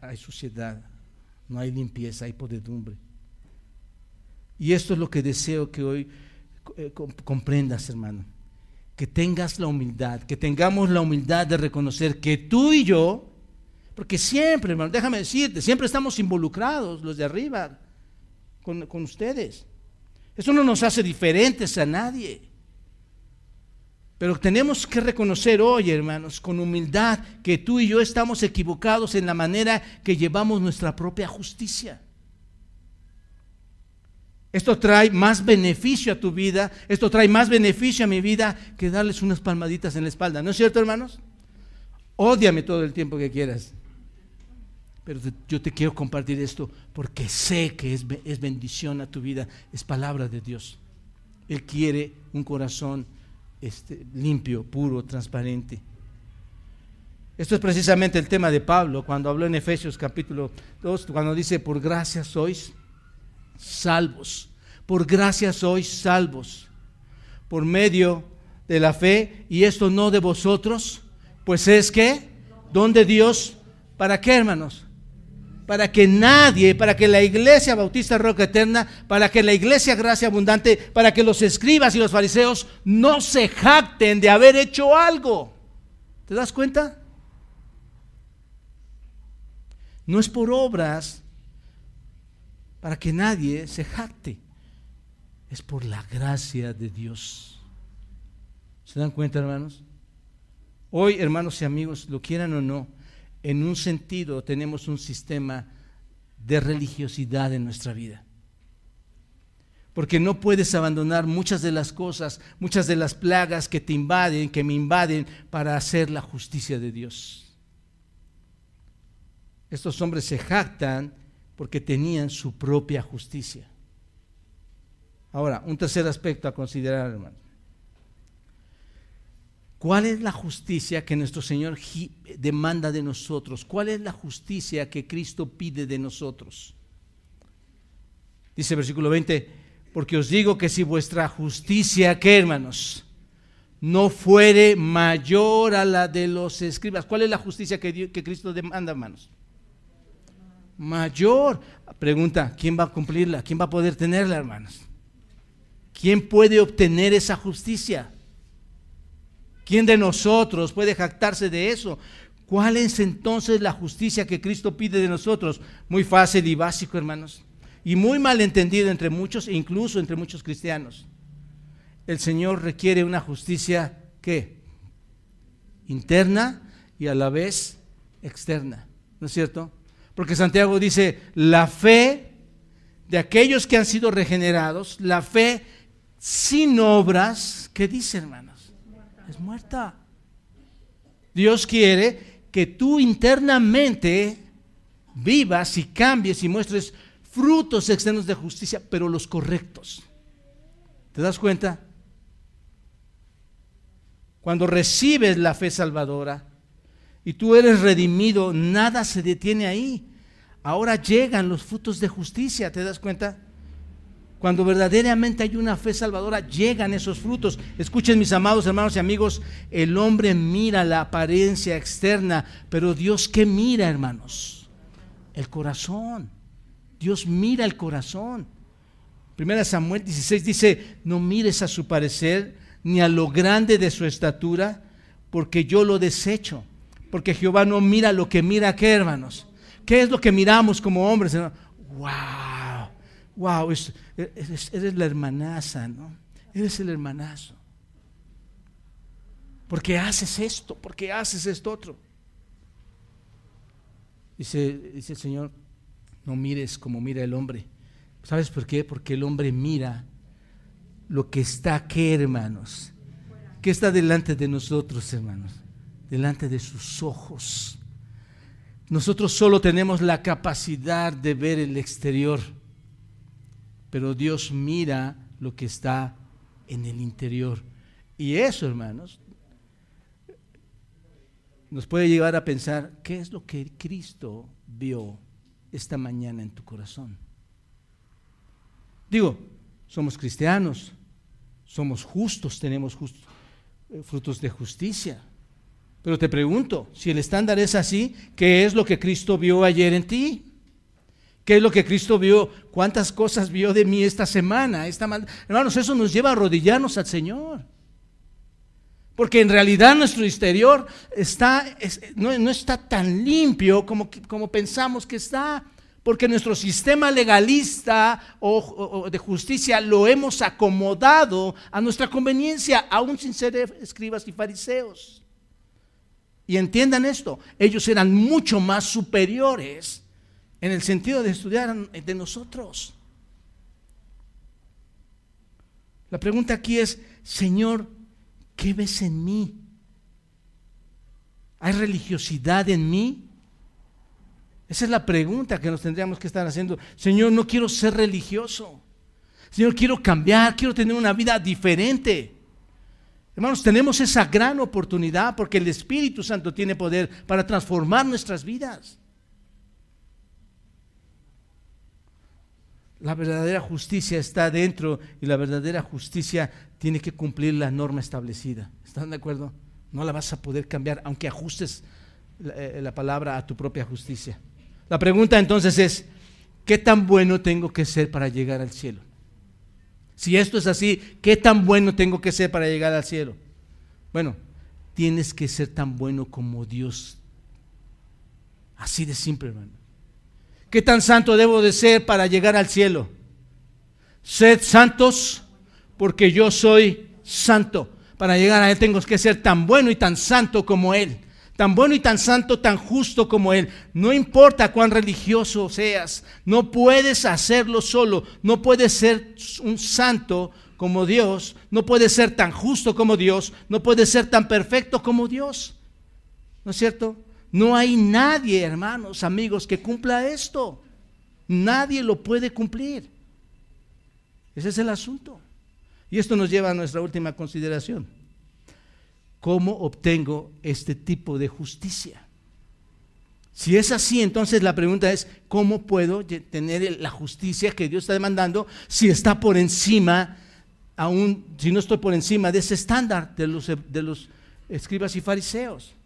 hay suciedad, no hay limpieza, hay podedumbre. Y esto es lo que deseo que hoy eh, comprendas, hermano. Que tengas la humildad, que tengamos la humildad de reconocer que tú y yo, porque siempre, hermano, déjame decirte, siempre estamos involucrados, los de arriba, con, con ustedes. Eso no nos hace diferentes a nadie. Pero tenemos que reconocer hoy, hermanos, con humildad, que tú y yo estamos equivocados en la manera que llevamos nuestra propia justicia. Esto trae más beneficio a tu vida, esto trae más beneficio a mi vida que darles unas palmaditas en la espalda. ¿No es cierto, hermanos? Ódiame todo el tiempo que quieras. Pero yo te quiero compartir esto porque sé que es, es bendición a tu vida, es palabra de Dios. Él quiere un corazón este, limpio, puro, transparente. Esto es precisamente el tema de Pablo cuando habló en Efesios capítulo 2, cuando dice, por gracia sois salvos, por gracia sois salvos, por medio de la fe, y esto no de vosotros, pues es que, donde Dios, ¿para qué hermanos? Para que nadie, para que la iglesia bautista roca eterna, para que la iglesia gracia abundante, para que los escribas y los fariseos no se jacten de haber hecho algo. ¿Te das cuenta? No es por obras para que nadie se jacte, es por la gracia de Dios. ¿Se dan cuenta, hermanos? Hoy, hermanos y amigos, lo quieran o no, en un sentido tenemos un sistema de religiosidad en nuestra vida. Porque no puedes abandonar muchas de las cosas, muchas de las plagas que te invaden, que me invaden, para hacer la justicia de Dios. Estos hombres se jactan porque tenían su propia justicia. Ahora, un tercer aspecto a considerar, hermanos. ¿Cuál es la justicia que nuestro Señor demanda de nosotros? ¿Cuál es la justicia que Cristo pide de nosotros? Dice versículo 20, porque os digo que si vuestra justicia, ¿qué hermanos? No fuere mayor a la de los escribas. ¿Cuál es la justicia que, que Cristo demanda, hermanos? Mayor. Pregunta, ¿quién va a cumplirla? ¿Quién va a poder tenerla, hermanos? ¿Quién puede obtener esa justicia? ¿Quién de nosotros puede jactarse de eso? ¿Cuál es entonces la justicia que Cristo pide de nosotros? Muy fácil y básico, hermanos. Y muy mal entendido entre muchos e incluso entre muchos cristianos. El Señor requiere una justicia ¿qué? Interna y a la vez externa. ¿No es cierto? Porque Santiago dice, la fe de aquellos que han sido regenerados, la fe sin obras, ¿qué dice, hermanos? Es muerta. Dios quiere que tú internamente vivas y cambies y muestres frutos externos de justicia, pero los correctos. ¿Te das cuenta? Cuando recibes la fe salvadora y tú eres redimido, nada se detiene ahí. ahora llegan los frutos de justicia, ¿te das cuenta? Cuando verdaderamente hay una fe salvadora, llegan esos frutos. Escuchen mis amados hermanos y amigos, el hombre mira la apariencia externa, pero Dios ¿qué mira, hermanos? El corazón. Dios mira el corazón. Primera Samuel 16 dice, no mires a su parecer ni a lo grande de su estatura, porque yo lo desecho. Porque Jehová no mira lo que mira qué, hermanos. ¿Qué es lo que miramos como hombres? Wow, wow, eres, la hermanaza, ¿no? Eres el hermanazo. Porque haces esto, porque haces esto otro. Dice, dice el Señor, no mires como mira el hombre. ¿Sabes por qué? Porque el hombre mira lo que está aquí, hermanos. ¿Qué está delante de nosotros, hermanos? Delante de sus ojos. Nosotros solo tenemos la capacidad de ver el exterior, pero Dios mira lo que está en el interior. Y eso, hermanos, nos puede llevar a pensar, ¿qué es lo que Cristo vio esta mañana en tu corazón? Digo, somos cristianos, somos justos, tenemos eh, frutos de justicia. Pero te pregunto, si el estándar es así, ¿qué es lo que Cristo vio ayer en ti? ¿Qué es lo que Cristo vio? ¿Cuántas cosas vio de mí esta semana? Esta Hermanos, eso nos lleva a arrodillarnos al Señor. Porque en realidad nuestro exterior está, no, no, está tan limpio como, como pensamos que está porque nuestro sistema legalista o, de justicia lo hemos acomodado a nuestra conveniencia, aún sin ser escribas y fariseos. Y entiendan esto, ellos eran mucho más superiores en el sentido de estudiar de nosotros. La pregunta aquí es, Señor, ¿qué ves en mí? ¿Hay religiosidad en mí? Esa es la pregunta que nos tendríamos que estar haciendo. Señor, no quiero ser religioso. Señor, quiero cambiar, quiero tener una vida diferente. Hermanos, tenemos esa gran oportunidad porque el Espíritu Santo tiene poder para transformar nuestras vidas. La verdadera justicia está dentro y la verdadera justicia tiene que cumplir la norma establecida. ¿Están de acuerdo? No la vas a poder cambiar aunque ajustes la, eh, la palabra a tu propia justicia. La pregunta entonces es, ¿qué tan bueno tengo que ser para llegar al cielo? Si esto es así, ¿qué tan bueno tengo que ser para llegar al cielo? Bueno, tienes que ser tan bueno como Dios. Así de simple, hermano. ¿Qué tan santo debo de ser para llegar al cielo? Sed santos porque yo soy santo. Para llegar a Él tengo que ser tan bueno y tan santo como Él tan bueno y tan santo, tan justo como Él. No importa cuán religioso seas, no puedes hacerlo solo, no puedes ser un santo como Dios, no puedes ser tan justo como Dios, no puedes ser tan perfecto como Dios. ¿No es cierto? No hay nadie, hermanos, amigos, que cumpla esto. Nadie lo puede cumplir. Ese es el asunto. Y esto nos lleva a nuestra última consideración. ¿Cómo obtengo este tipo de justicia? Si es así, entonces la pregunta es, ¿cómo puedo tener la justicia que Dios está demandando si está por encima, aún si no estoy por encima de ese estándar de los, de los escribas y fariseos?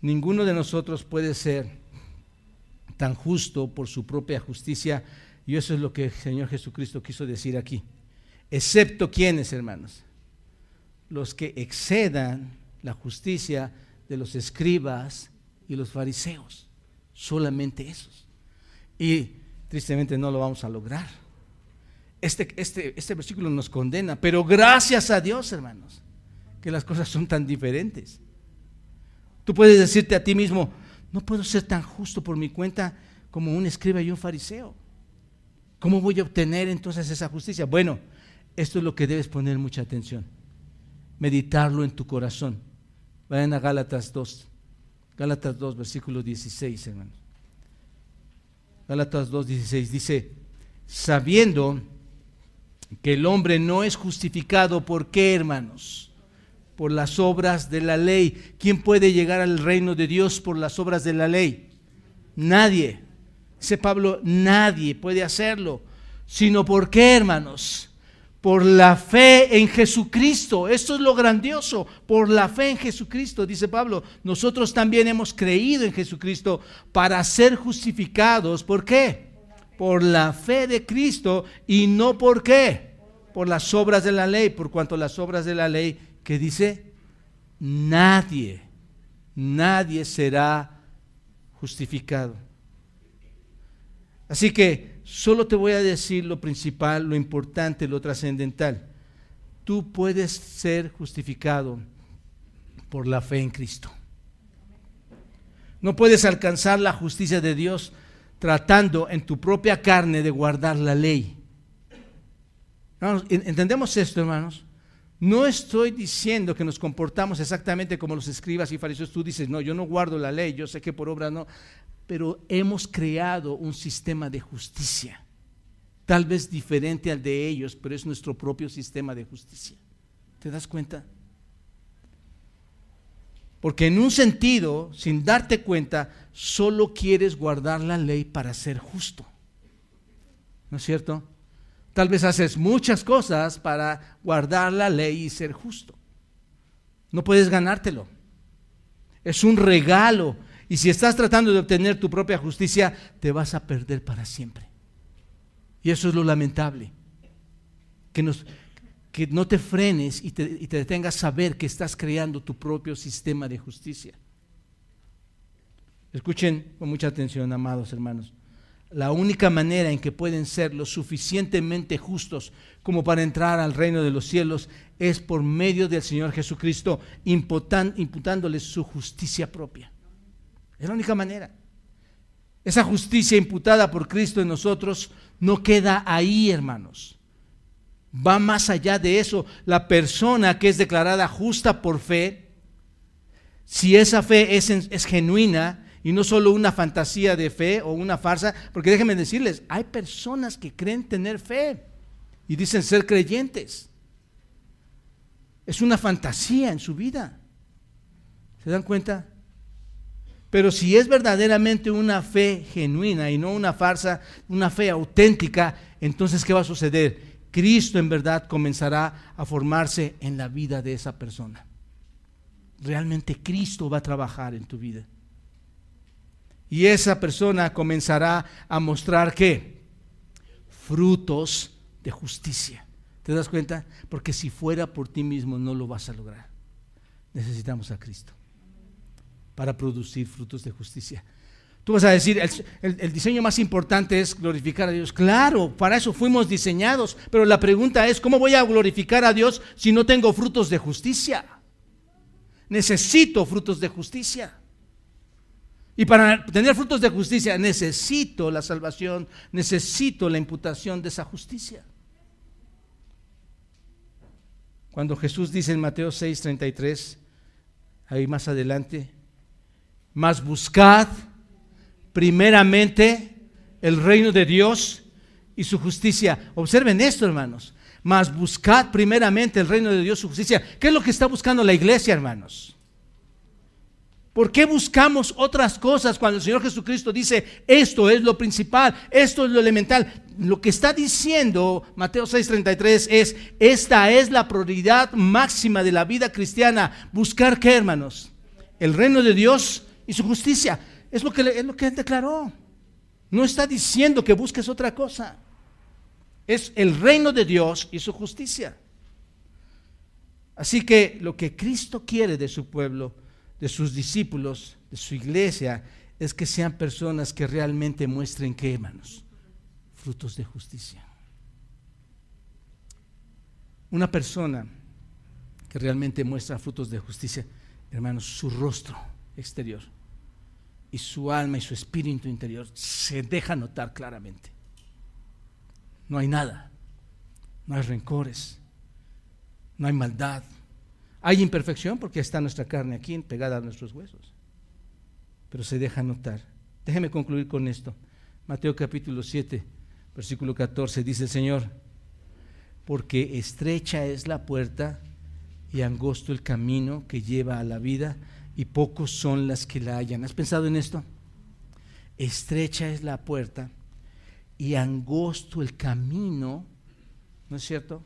Ninguno de nosotros puede ser tan justo por su propia justicia, y eso es lo que el Señor Jesucristo quiso decir aquí. Excepto quienes, hermanos, los que excedan la justicia de los escribas y los fariseos. Solamente esos. Y tristemente no lo vamos a lograr. Este, este, este versículo nos condena, pero gracias a Dios, hermanos, que las cosas son tan diferentes. Tú puedes decirte a ti mismo, no puedo ser tan justo por mi cuenta como un escriba y un fariseo. ¿Cómo voy a obtener entonces esa justicia? Bueno, esto es lo que debes poner mucha atención meditarlo en tu corazón. Vayan a Gálatas 2. Gálatas 2, versículo 16, hermanos. Gálatas 2, 16 dice, sabiendo que el hombre no es justificado, ¿por qué, hermanos? Por las obras de la ley. ¿Quién puede llegar al reino de Dios por las obras de la ley? Nadie. Dice Pablo, nadie puede hacerlo. Sino por qué, hermanos? Por la fe en Jesucristo. Esto es lo grandioso. Por la fe en Jesucristo, dice Pablo. Nosotros también hemos creído en Jesucristo para ser justificados. ¿Por qué? Por la fe de Cristo y no por qué. Por las obras de la ley. Por cuanto las obras de la ley, que dice, nadie, nadie será justificado. Así que solo te voy a decir lo principal, lo importante, lo trascendental. Tú puedes ser justificado por la fe en Cristo. No puedes alcanzar la justicia de Dios tratando en tu propia carne de guardar la ley. ¿Entendemos esto, hermanos? No estoy diciendo que nos comportamos exactamente como los escribas y fariseos. Tú dices, no, yo no guardo la ley, yo sé que por obra no pero hemos creado un sistema de justicia, tal vez diferente al de ellos, pero es nuestro propio sistema de justicia. ¿Te das cuenta? Porque en un sentido, sin darte cuenta, solo quieres guardar la ley para ser justo. ¿No es cierto? Tal vez haces muchas cosas para guardar la ley y ser justo. No puedes ganártelo. Es un regalo y si estás tratando de obtener tu propia justicia, te vas a perder para siempre. Y eso es lo lamentable. Que, nos, que no te frenes y te, y te detengas a saber que estás creando tu propio sistema de justicia. Escuchen con mucha atención, amados hermanos. La única manera en que pueden ser lo suficientemente justos como para entrar al reino de los cielos es por medio del Señor Jesucristo, imputándoles su justicia propia. Es la única manera. Esa justicia imputada por Cristo en nosotros no queda ahí, hermanos. Va más allá de eso. La persona que es declarada justa por fe, si esa fe es, genuina y no solo una fantasía de fe o una farsa, porque déjenme decirles, hay personas que creen tener fe y dicen ser creyentes. Es una fantasía en su vida. ¿Se dan cuenta? Pero si es verdaderamente una fe genuina y no una farsa, una fe auténtica, entonces ¿qué va a suceder? Cristo en verdad comenzará a formarse en la vida de esa persona. Realmente Cristo va a trabajar en tu vida. Y esa persona comenzará a mostrar qué? Frutos de justicia. ¿Te das cuenta? Porque si fuera por ti mismo no lo vas a lograr. Necesitamos a Cristo para producir frutos de justicia. Tú vas a decir, el, diseño más importante es glorificar a Dios. Claro, para eso fuimos diseñados, pero la pregunta es, ¿cómo voy a glorificar a Dios si no tengo frutos de justicia? Necesito frutos de justicia. Y para tener frutos de justicia necesito la salvación, necesito la imputación de esa justicia. Cuando Jesús dice en Mateo 6:33, ahí más adelante, mas buscad primeramente el reino de Dios y su justicia. Observen esto, hermanos. Mas buscad primeramente el reino de Dios y su justicia. ¿Qué es lo que está buscando la iglesia, hermanos? ¿Por qué buscamos otras cosas cuando el Señor Jesucristo dice, esto es lo principal, esto es lo elemental? Lo que está diciendo Mateo 6:33 es, esta es la prioridad máxima de la vida cristiana. ¿Buscar qué, hermanos? El reino de Dios y su justicia. Es lo que, es lo que él declaró. No está diciendo que busques otra cosa. Es el reino de Dios y su justicia. Así que lo que Cristo quiere de su pueblo, de sus discípulos, de su iglesia, es que sean personas que realmente muestren qué, hermanos, frutos de justicia. Una persona que realmente muestra frutos de justicia, hermanos, su rostro exterior y su alma y su espíritu interior se deja notar claramente. No hay nada, no hay rencores, no hay maldad. Hay imperfección porque está nuestra carne aquí pegada a nuestros huesos, pero se deja notar. Déjeme concluir con esto. Mateo capítulo 7, versículo 14, dice el Señor, porque estrecha es la puerta y angosto el camino que lleva a la vida y pocos son las que la hallan. ¿Has pensado en esto? Estrecha es la puerta y angosto el camino, ¿no es cierto?,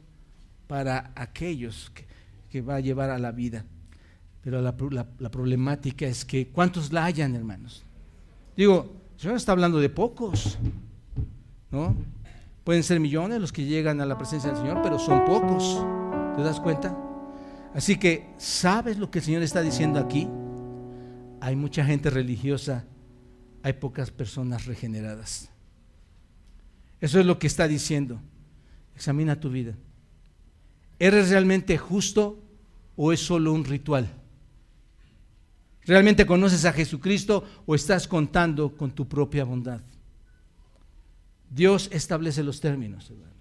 para aquellos que, va a llevar a la vida. Pero la, la, problemática es que, ¿cuántos la hayan, hermanos? Digo, el Señor está hablando de pocos, ¿no? Pueden ser millones los que llegan a la presencia del Señor, pero son pocos. ¿Te das cuenta? Así que, ¿sabes lo que el Señor está diciendo aquí? Hay mucha gente religiosa, hay pocas personas regeneradas. Eso es lo que está diciendo. Examina tu vida. ¿Eres realmente justo o es solo un ritual? ¿Realmente conoces a Jesucristo o estás contando con tu propia bondad? Dios establece los términos, hermanos.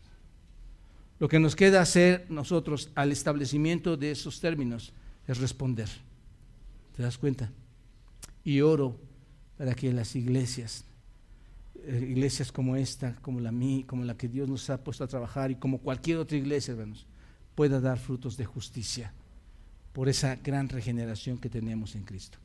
Lo que nos queda hacer nosotros al establecimiento de esos términos es responder. ¿Te das cuenta? Y oro para que las iglesias, eh, iglesias como esta, como la mí, como la que Dios nos ha puesto a trabajar y como cualquier otra iglesia, hermanos, pueda dar frutos de justicia por esa gran regeneración que tenemos en Cristo.